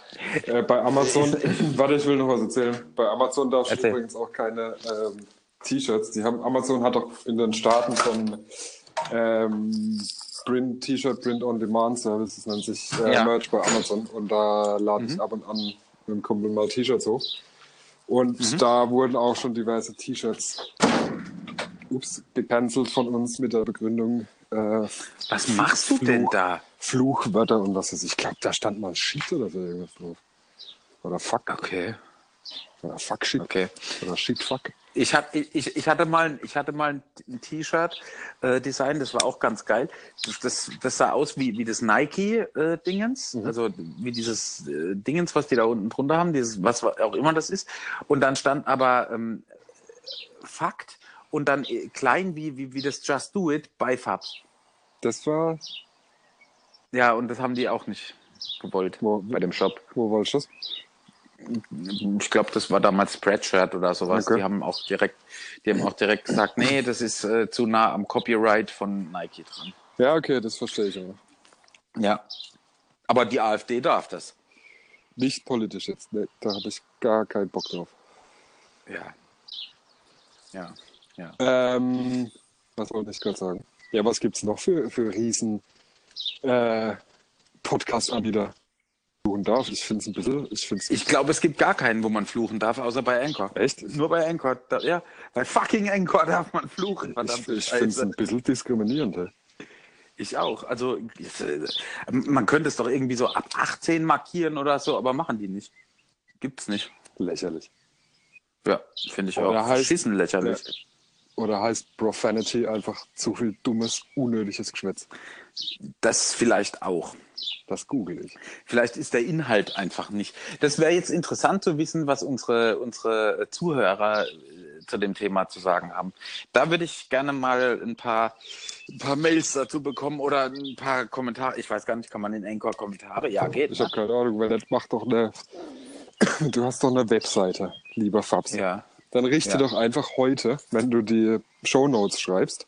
äh, bei Amazon, [LAUGHS] warte, ich will noch was erzählen. Bei Amazon darfst du Erzähl. übrigens auch keine ähm, T-Shirts. Die haben, Amazon hat doch in den Staaten von ähm, Print, T-Shirt, Print on Demand Service, das nennt sich äh, Ja. Merch bei Amazon. Und da lade ich ab und an mit dem Kumpel mal T-Shirts hoch. Und da wurden auch schon diverse T-Shirts ups, gecancelt von uns mit der Begründung äh, Was machst du denn Fluch. da? Fluchwörter und was weiß ich. Glaube, da stand mal Shit oder so irgendwas drauf. Oder Fuck. Okay. Oder Fuck Shit. Okay. Oder Shit Fuck. Ich, hat, ich, ich hatte mal, ich hatte mal ein T-Shirt äh, das war auch ganz geil. Das, das, das sah aus wie, wie das Nike-Dingens, also wie dieses äh, Dingens, was die da unten drunter haben, dieses, was auch immer das ist. Und dann stand aber ähm, Fakt und dann äh, klein wie, wie, wie das Just Do It bei Fab. Das war. Ja, und das haben die auch nicht gewollt Wo- bei dem Shop. Wo war ich das? Ich glaube, das war damals Spreadshirt oder sowas. Okay. Die haben auch direkt, die haben auch direkt gesagt, nee, das ist äh, zu nah am Copyright von Nike dran. Ja, okay, das verstehe ich aber. Ja. Aber die AfD darf das. Nicht politisch jetzt. Nee, da habe ich gar keinen Bock drauf. Ja. Ja. Ja. Ähm, was wollte ich gerade sagen? Ja, was gibt's noch für, für riesen äh, Podcast-Anbieter? Suchen darf. Ich finde es ein bisschen. Ich es Ich glaube, es gibt gar keinen, wo man fluchen darf, außer bei Anchor. echt. Nur bei Anchor. Da, ja, bei fucking Anchor darf man fluchen. Ich, Verdammte ich finde es ein bisschen diskriminierend. Ey. Ich auch. Also äh, man könnte es doch irgendwie so ab 18 markieren oder so, aber machen die nicht. Gibt's nicht. Lächerlich. Ja, finde ich Oder auch. heißt- Schissen lächerlich. Oder heißt Profanity einfach zu viel dummes, unnötiges Geschwätz? Das vielleicht auch. Das google ich. Vielleicht ist der Inhalt einfach nicht. Das wäre jetzt interessant zu wissen, was unsere, unsere Zuhörer äh, zu dem Thema zu sagen haben. Da würde ich gerne mal ein paar, ein paar Mails dazu bekommen oder ein paar Kommentare. Ich weiß gar nicht, kann man in Anchor Kommentare? Ja, geht. Ich habe keine Ahnung, weil das macht doch eine. [COUGHS] Du hast doch eine Webseite, lieber Fabs. Ja. Dann richte Ja. doch einfach heute, wenn du die Shownotes schreibst,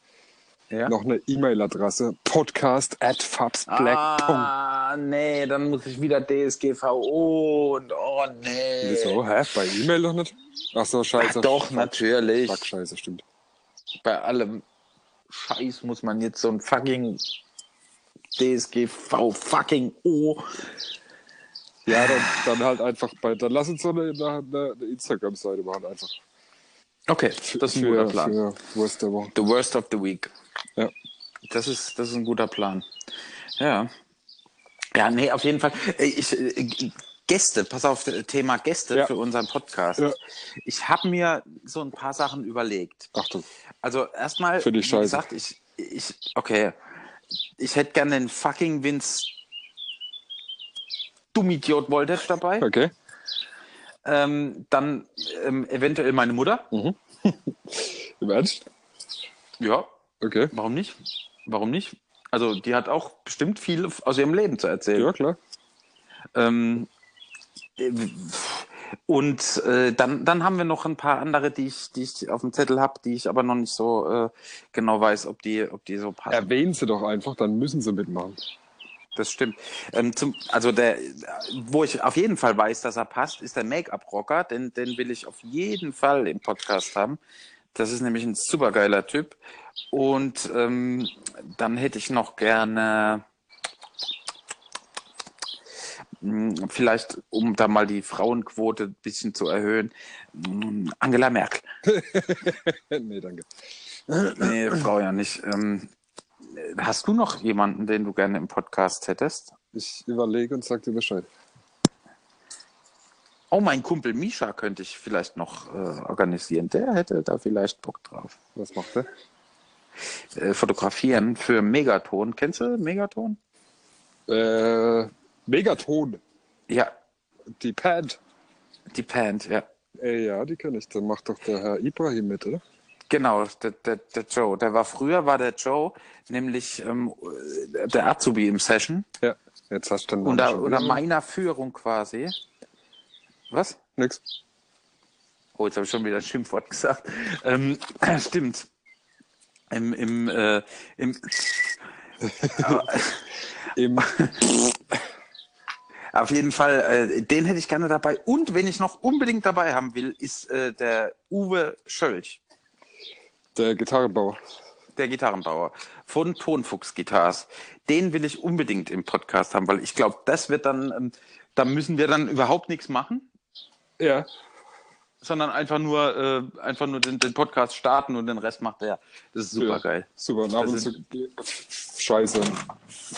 ja. noch eine E-Mail-Adresse podcast at fabsblack. Ah, nee, dann muss ich wieder DSGVO und oh nee. Wieso? Hä? Bei E-Mail doch nicht? Ach so, scheiße. Ach doch, Fuck. natürlich. Fuck, scheiße, stimmt. Bei allem Scheiß muss man jetzt so ein fucking DSGV fucking O. Ja, dann, dann halt einfach bei. Dann lass uns so eine, eine, eine Instagram-Seite machen, einfach. Okay, das ist ein guter Für, Plan. für Woche. The worst of the week. Ja. Das ist, das ist ein guter Plan. Ja. Ja, nee, auf jeden Fall. Äh, Ich, äh, Gäste, pass auf, äh, Thema Gäste Ja. für unseren Podcast. Ja. Ich habe mir so ein paar Sachen überlegt. Achtung. Also erstmal, ich wie scheiße. gesagt, ich, ich, okay, ich hätte gerne den fucking Vince Dummidiot Voltage dabei. Okay. Ähm, dann ähm, eventuell meine Mutter. [LAUGHS] Im Ernst? Ja, Okay. warum nicht? Warum nicht? Also die hat auch bestimmt viel aus ihrem Leben zu erzählen. Ja, klar. Ähm, äh, und äh, dann, dann haben wir noch ein paar andere, die ich, die ich auf dem Zettel habe, die ich aber noch nicht so äh, genau weiß, ob die, ob die so passen. Erwähnen sie doch einfach, dann müssen sie mitmachen. Das stimmt. Ähm, zum, also der, wo ich auf jeden Fall weiß, dass er passt, ist der Make-up-Rocker. Den, den will ich auf jeden Fall im Podcast haben. Das ist nämlich ein supergeiler Typ. Und ähm, dann hätte ich noch gerne mh, vielleicht, um da mal die Frauenquote ein bisschen zu erhöhen, mh, Angela Merkel. [LAUGHS] nee, danke. Nee, Frau ja nicht. Ähm, hast du noch jemanden, den du gerne im Podcast hättest? Ich überlege und sag dir Bescheid. Oh, mein Kumpel Misha könnte ich vielleicht noch äh, organisieren. Der hätte da vielleicht Bock drauf. Was macht der? Äh, fotografieren für Megaton. Kennst du Megaton? Äh, Megaton. Ja, Die Pad. die Pant, ja. Ja, die kenne ich. Dann macht doch der Herr Ibrahim mit, oder? Genau, der, der, der Joe. Der war früher, war der Joe, nämlich ähm, äh, der Azubi im Session. Ja. Jetzt hast du den Unter, unter meiner Führung quasi. Was? Nix. Oh, jetzt habe ich schon wieder ein Schimpfwort gesagt. Ähm, [CLEARS THROAT] stimmt. Im, im, äh, im, [LAUGHS] Im, [LAUGHS] Auf jeden Fall, äh, den hätte ich gerne dabei. Und wenn ich noch unbedingt dabei haben will, ist äh, der Uwe Schölch, der Gitarrenbauer. der Gitarrenbauer von Tonfuchs Guitars. Den will ich unbedingt im Podcast haben, weil ich glaube, das wird dann, ähm, da müssen wir dann überhaupt nichts machen, Ja. Sondern einfach nur, äh, einfach nur den, den Podcast starten und den Rest macht er. Das ist super geil. Super. Und ab und Das zu Scheiße.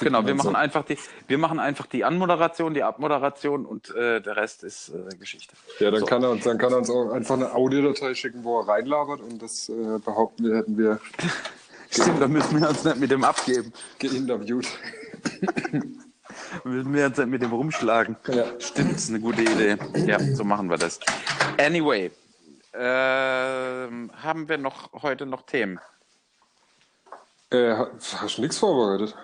Genau, wir und so. machen einfach die, wir machen einfach die Anmoderation, die Abmoderation und äh, der Rest ist äh, Geschichte. Ja, dann So. kann er uns, dann kann er uns auch einfach eine Audiodatei schicken, wo er reinlabert und das äh, behaupten wir, hätten wir [LAUGHS] Stimmt, da müssen wir uns nicht mit dem abgeben. geinterviewt. [LAUGHS] Müssen wir uns mit dem rumschlagen. Ja. Stimmt, ist eine gute Idee. Ja, so machen wir das. Anyway, ähm, haben wir noch heute noch Themen? Äh, hast du nichts vorbereitet?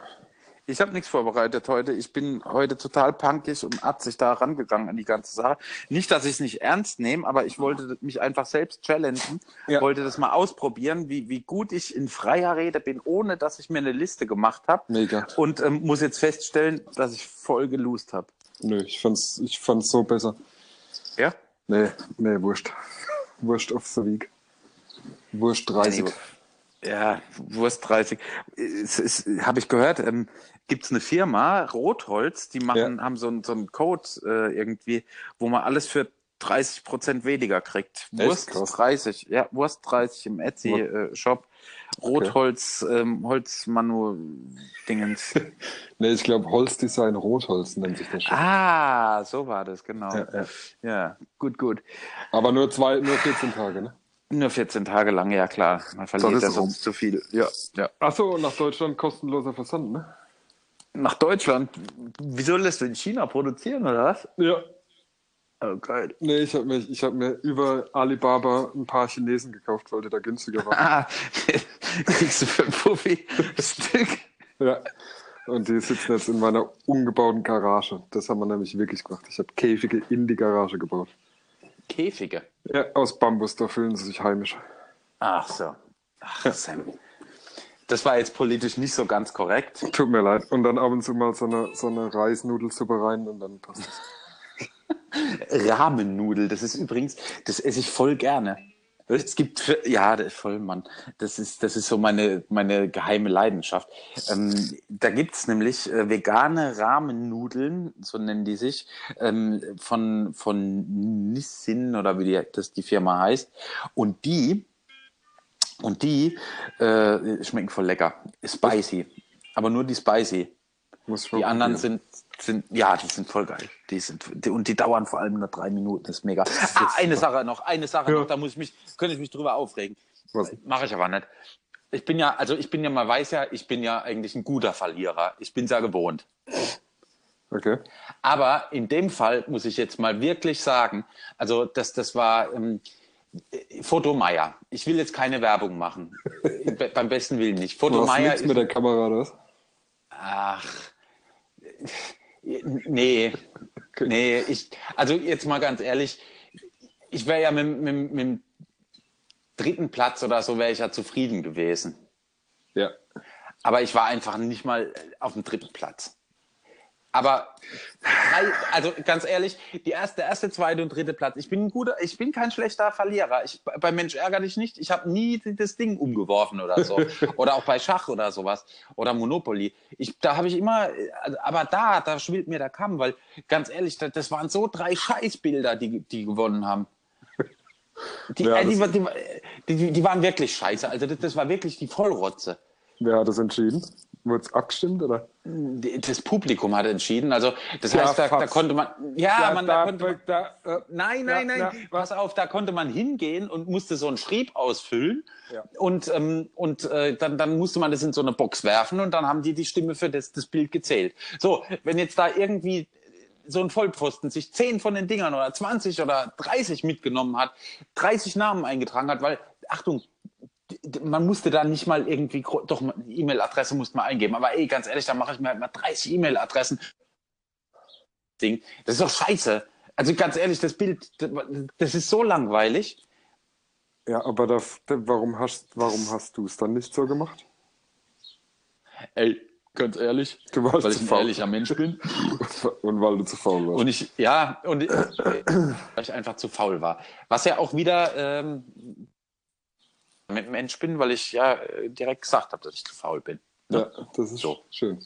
Ich habe nichts vorbereitet heute. Ich bin heute total punkig und atzig da rangegangen an die ganze Sache. Nicht, dass ich es nicht ernst nehme, aber ich wollte mich einfach selbst challengen, Ja. wollte das mal ausprobieren, wie, wie gut ich in freier Rede bin, ohne dass ich mir eine Liste gemacht habe. Mega. Und ähm, muss jetzt feststellen, dass ich voll geloost habe. Nö, ich fand's, ich fand's so besser. Ja? Nee, nee, wurscht. [LAUGHS] Wurscht auf der Weg. Wurscht 30. Ja, Wurst 30. Es ist, habe ich gehört, ähm, gibt es eine Firma, Rotholz, die machen, Ja. haben so, einen- so einen Code äh, irgendwie, wo man alles für 30 Prozent weniger kriegt. Wurst Krass. 30, ja, Wurst 30 im Etsy-Shop. Rotholz, ähm, Holzmanu-Dingens. [LAUGHS] Nee, ich glaube Holzdesign Rotholz nennt sich das schon. ah, so war das, genau. Ja, ja. ja gut, gut. Aber nur zwei, nur 14 Tage, ne? Nur 14 Tage lang, ja klar. Man verliert ist ja rum. sonst zu viel. Ja, ja. Achso, und nach Deutschland kostenloser Versand, ne? Nach Deutschland. Wieso lässt du in China produzieren, oder was? Ja. Oh, geil. Nee, ich habe mir, ich hab mir über Alibaba ein paar Chinesen gekauft, weil die da günstiger waren. Ah, [LAUGHS] kriegst du für ein Puffi Stück. ja. Und die sitzen jetzt in meiner umgebauten Garage. Das haben wir nämlich wirklich gemacht. Ich habe Käfige in die Garage gebaut. Käfige. Ja, aus Bambus, da fühlen sie sich heimisch. Ach so. Ach, Sam. Das war jetzt politisch nicht so ganz korrekt. Tut mir leid. Und dann ab und zu mal so eine, so eine Reisnudelsuppe rein und dann passt es. [LAUGHS] Ramen-Nudel, das ist übrigens, das esse ich voll gerne. Es gibt, ja, voll, Mann. Das ist, das ist so meine, meine geheime Leidenschaft. Ähm, da gibt's nämlich äh, vegane Rahmennudeln, so nennen die sich, ähm, von, von Nissin oder wie die, das die Firma heißt. Und die, und die äh, schmecken voll lecker. Spicy. Aber nur die Spicy. Die anderen sind, sind, ja, die sind voll geil. Die sind, die, und die dauern vor allem nur drei Minuten. Das ist mega. Ah, eine Sache noch, eine Sache Ja. noch, da muss ich mich, könnte ich mich drüber aufregen. Was? Mache ich aber nicht. Ich bin ja, also ich bin ja, man weiß ja, ich bin ja eigentlich ein guter Verlierer. Ich bin ja gewohnt. Okay. Aber in dem Fall muss ich jetzt mal wirklich sagen, also das, das war ähm, äh, Foto Meier. Ich will jetzt keine Werbung machen. Be [LAUGHS] beim besten Willen nicht. Foto Du hast Meier nichts mit der Kamera, was? Ach, nee, nee, ich, also jetzt mal ganz ehrlich, ich wäre ja mit, mit, mit dem dritten Platz oder so wäre ich ja zufrieden gewesen. Ja. Aber ich war einfach nicht mal auf dem dritten Platz. Aber also ganz ehrlich, die erste, der erste, zweite und dritte Platz. Ich bin ein guter, ich bin kein schlechter Verlierer. Ich, bei Mensch ärger dich nicht. Ich habe nie das Ding umgeworfen oder so. [LAUGHS] oder auch bei Schach oder sowas. Oder Monopoly. Ich, da habe ich immer, aber da, da schwillt mir der Kamm, weil ganz ehrlich, das, das waren so drei Scheißbilder, die, die gewonnen haben. Die, Ja, äh, die, die, die, die waren wirklich scheiße. Also das, das war wirklich die Vollrotze. Wer hat das entschieden? Wurde es abgestimmt, oder? Das Publikum hat entschieden. Also das Ja, heißt, da, da konnte man. Ja, man, da, konnte man. da, äh, Nein, nein, Ja, nein. ja, Pass auf, da konnte man hingehen und musste so einen Schrieb ausfüllen. Ja. Und, ähm, und äh, dann, dann musste man das in so eine Box werfen und dann haben die die Stimme für das, das Bild gezählt. So, wenn jetzt da irgendwie so ein Vollpfosten sich zehn von den Dingern oder 20 oder 30 mitgenommen hat, 30 Namen eingetragen hat, weil, Achtung, man musste da nicht mal irgendwie, doch, E-Mail-Adresse musste man eingeben. Aber ey, ganz ehrlich, da mache ich mir halt mal 30 E-Mail-Adressen. Ding. Das ist doch scheiße. Also ganz ehrlich, das Bild, das ist so langweilig. Ja, aber da, warum hast, warum hast du es dann nicht so gemacht? Ey, ganz ehrlich, Du warst weil ich ein faul. ehrlicher Mensch bin. [LAUGHS] Und weil du zu faul warst. Und ich, ja, und ich, weil ich einfach zu faul war. Was ja auch wieder ähm, mit Mensch bin, weil ich ja äh, direkt gesagt habe, dass ich zu faul bin. ja, das ist So. schön.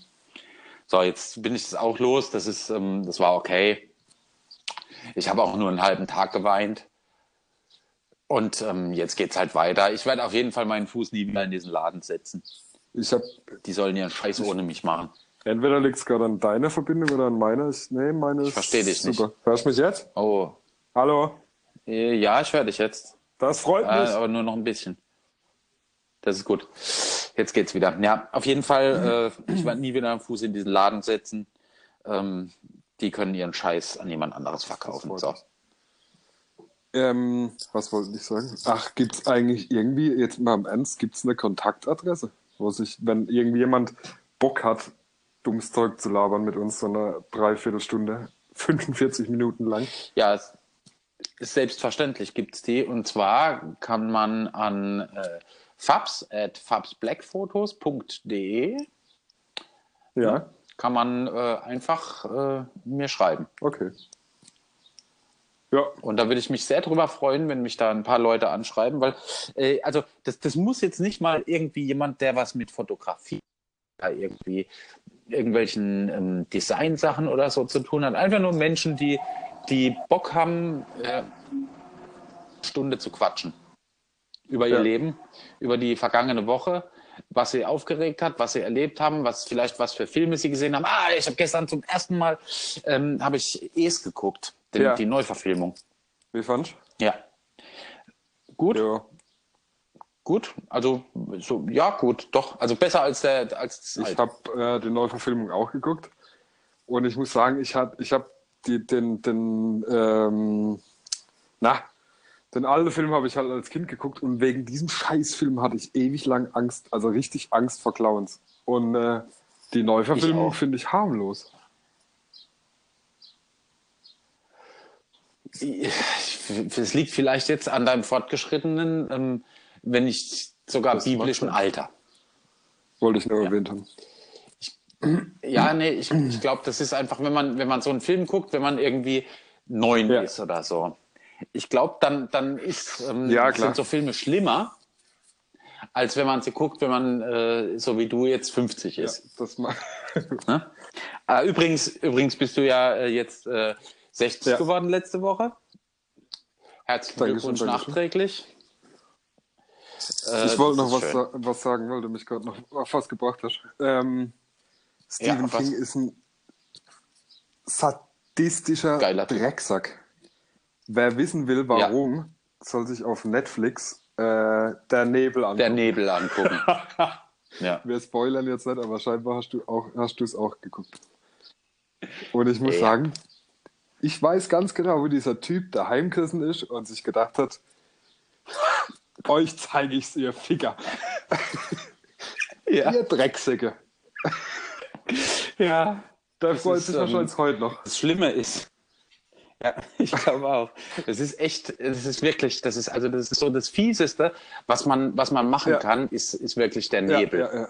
So, jetzt bin ich das auch los. Das ist, ähm, das war okay. Ich habe auch nur einen halben Tag geweint. Und ähm, jetzt geht's halt weiter. Ich werde auf jeden Fall meinen Fuß nie wieder in diesen Laden setzen. Ich habe Die sollen ihren Scheiß ohne mich machen. entweder liegt es gerade an deiner Verbindung oder an meiner. Ich, nee, meine ist versteh dich nicht. super. Hörst du mich jetzt? Oh, Hallo? äh, ja, ich höre dich jetzt. Das freut Äh, mich. aber nur noch ein bisschen. Das ist gut. Jetzt geht's wieder. Ja, auf jeden Fall, äh, ich werde nie wieder einen Fuß in diesen Laden setzen. Ähm, die können ihren Scheiß an jemand anderes verkaufen. So. Ähm, was wollte ich sagen? Ach, gibt es eigentlich irgendwie, jetzt mal im Ernst, gibt es eine Kontaktadresse, wo sich, wenn irgendjemand Bock hat, dummes Zeug zu labern mit uns, so eine Dreiviertelstunde, [LAUGHS] 45 Minuten lang. Ja, selbstverständlich gibt es die. Und zwar kann man an äh, fabs at fabsblackfotos.de Ja, kann man äh, einfach äh, mir schreiben. okay. Ja, Und da würde ich mich sehr drüber freuen, wenn mich da ein paar Leute anschreiben, weil, äh, also das, das muss jetzt nicht mal irgendwie jemand, der was mit Fotografie oder irgendwie irgendwelchen ähm, Designsachen oder so zu tun hat. Einfach nur Menschen, die, die Bock haben, äh, Stunde zu quatschen über ihr Ja. Leben, über die vergangene Woche, was sie aufgeregt hat, was sie erlebt haben, was vielleicht was für Filme sie gesehen haben. Ah, ich habe gestern zum ersten Mal ähm, habe ich Es geguckt, den, Ja. die Neuverfilmung. wie fandst Ja. Gut? Ja, gut. Also so, ja, gut, doch. Also besser als der als ich habe äh, die Neuverfilmung auch geguckt und ich muss sagen, ich habe ich hab die, den, den, ähm, na, den alten Film habe ich halt als Kind geguckt und wegen diesem Scheißfilm hatte ich ewig lang Angst, also richtig Angst vor Clowns. Und äh, die Ich Neuverfilmung finde ich harmlos. Es liegt vielleicht jetzt an deinem fortgeschrittenen, ähm, wenn nicht sogar Das biblischen. Alter. Wollte ich nur erwähnt haben. Ja, nee, ich, ich glaube, das ist einfach, wenn man, wenn man so einen Film guckt, wenn man irgendwie neun Ja. ist oder so. Ich glaube, dann, dann ist, ähm, Ja, sind so Filme schlimmer, als wenn man sie guckt, wenn man äh, so wie du jetzt 50 Ja, ist. das mal. [LAUGHS] Ne? Äh, übrigens, übrigens bist du ja äh, jetzt äh, 60 Ja. geworden letzte Woche. Herzlichen Dankeschön, Glückwunsch Dankeschön. nachträglich. Äh, Ich wollte das noch was, sa- was sagen, weil du mich gerade noch auf was gebracht hast. Ähm, Stephen Ja? King ist ein sadistischer Geiler. Drecksack. Wer wissen will, warum, soll sich auf Netflix äh, Der Nebel anschauen. Der Nebel angucken. [LAUGHS] ja. Wir spoilern jetzt nicht, aber scheinbar hast du auch, hast du es auch geguckt. Und ich muss Ja. sagen, ich weiß ganz genau, wo dieser Typ daheim gesessen ist und sich gedacht hat, [LAUGHS] euch zeige ich's, ihr Ficker, Ja. ihr Drecksäcke. ja. Da Das freut ist, sich ähm, wahrscheinlich heute noch. Das Schlimme ist, ja, [LAUGHS] ich glaube auch. Das ist echt, das ist wirklich, das ist also das ist so das Fieseste, was man, was man machen Ja. kann, ist, ist wirklich der Nebel. ja, ja.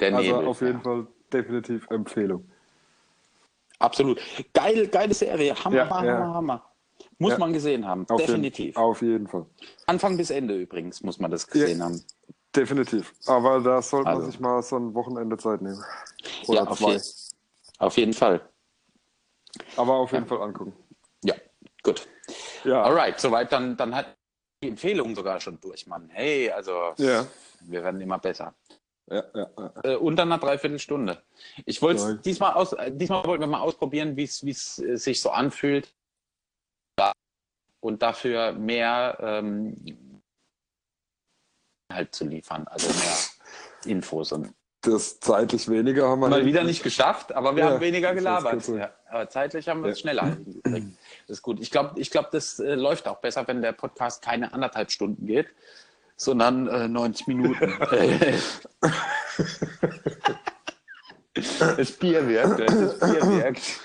Der Also Nebel. auf jeden. Fall definitiv Empfehlung. Absolut. Geil, geile Serie. Hammer, Hammer. Hammer. Muss man gesehen haben. Auf Definitiv. Jeden, auf jeden Fall. Anfang bis Ende übrigens muss man das gesehen haben. Definitiv. Aber da sollte man Also. sich mal so ein Wochenende Zeit nehmen. Oder Ja, auf, zwei. je, auf jeden Fall. Aber auf jeden Fall angucken. Ja, gut. Ja. Alright, soweit dann, dann hat die Empfehlung sogar schon durch, Mann. Hey, also Ja. wir werden immer besser. Ja, ja, ja. Äh, unter einer Dreiviertelstunde. Ich wollte diesmal aus, äh, diesmal wollten wir mal ausprobieren, wie es äh, sich so anfühlt. Ja. Und dafür mehr ähm, halt zu liefern, also mehr [LAUGHS] Infos und Das zeitlich weniger haben wir mal wieder nicht geschafft, aber wir Ja, haben weniger gelabert. Ja, aber zeitlich haben wir es Ja. schneller hingekriegt. [LAUGHS] Das ist gut. Ich glaube, ich glaub, das äh, läuft auch besser, wenn der Podcast keine anderthalb Stunden geht, sondern äh, 90 Minuten. [LAUGHS] das Bier wirkt, das Bier wirkt.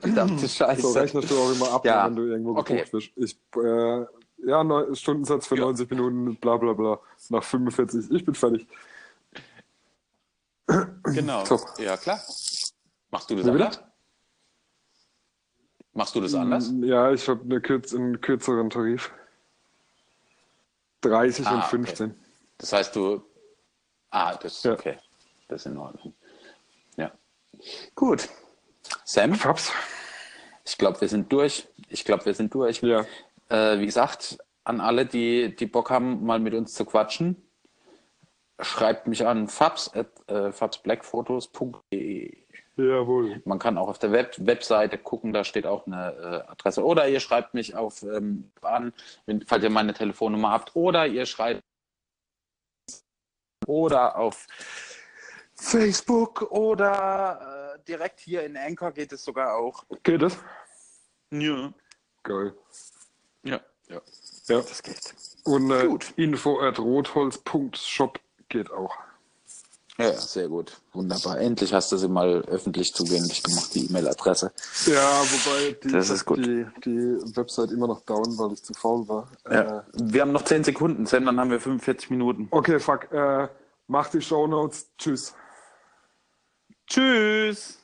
Verdammte Scheiße. So rechnest du auch immer ab, wenn du irgendwo Okay. gebucht bist. Ich, äh, ja, Stundensatz für Ja. 90 Minuten, bla bla bla. Nach 45, ich bin fertig. Genau. So. Ja, klar. Machst du das anders? Machst du das anders? Ja, ich habe eine kürz, einen kürzeren Tarif. 30 Ah, und okay. 15. Das heißt, du. Ah, das ist Ja. okay. Das ist in Ordnung. Ja. Gut. Sam, Fabs? ich glaube, wir sind durch. Ich glaube, wir sind durch. Ja. Äh, wie gesagt, an alle, die, die Bock haben, mal mit uns zu quatschen, schreibt mich an fabs at, äh, fabsblackfotos.de. Jawohl. Man kann auch auf der Web Webseite gucken, da steht auch eine äh, Adresse. Oder ihr schreibt mich auf ähm, an, wenn, falls ihr meine Telefonnummer habt. Oder ihr schreibt oder auf Facebook oder äh, direkt hier in Anchor geht es sogar auch. Geht es? Ja. Geil. Ja, ja. Ja. Das geht. Und äh, Gut. info at rotholz.shop geht auch. Ja, sehr gut. Wunderbar. Endlich hast du sie mal öffentlich zugänglich gemacht, die E-Mail-Adresse. Ja, wobei die, Das ist gut. die, die Website immer noch down, weil ich zu faul war. Ja. Äh, Wir haben noch 10 Sekunden, Sam, dann haben wir 45 Minuten. okay, fuck. Äh, mach die Shownotes. Tschüss. Tschüss.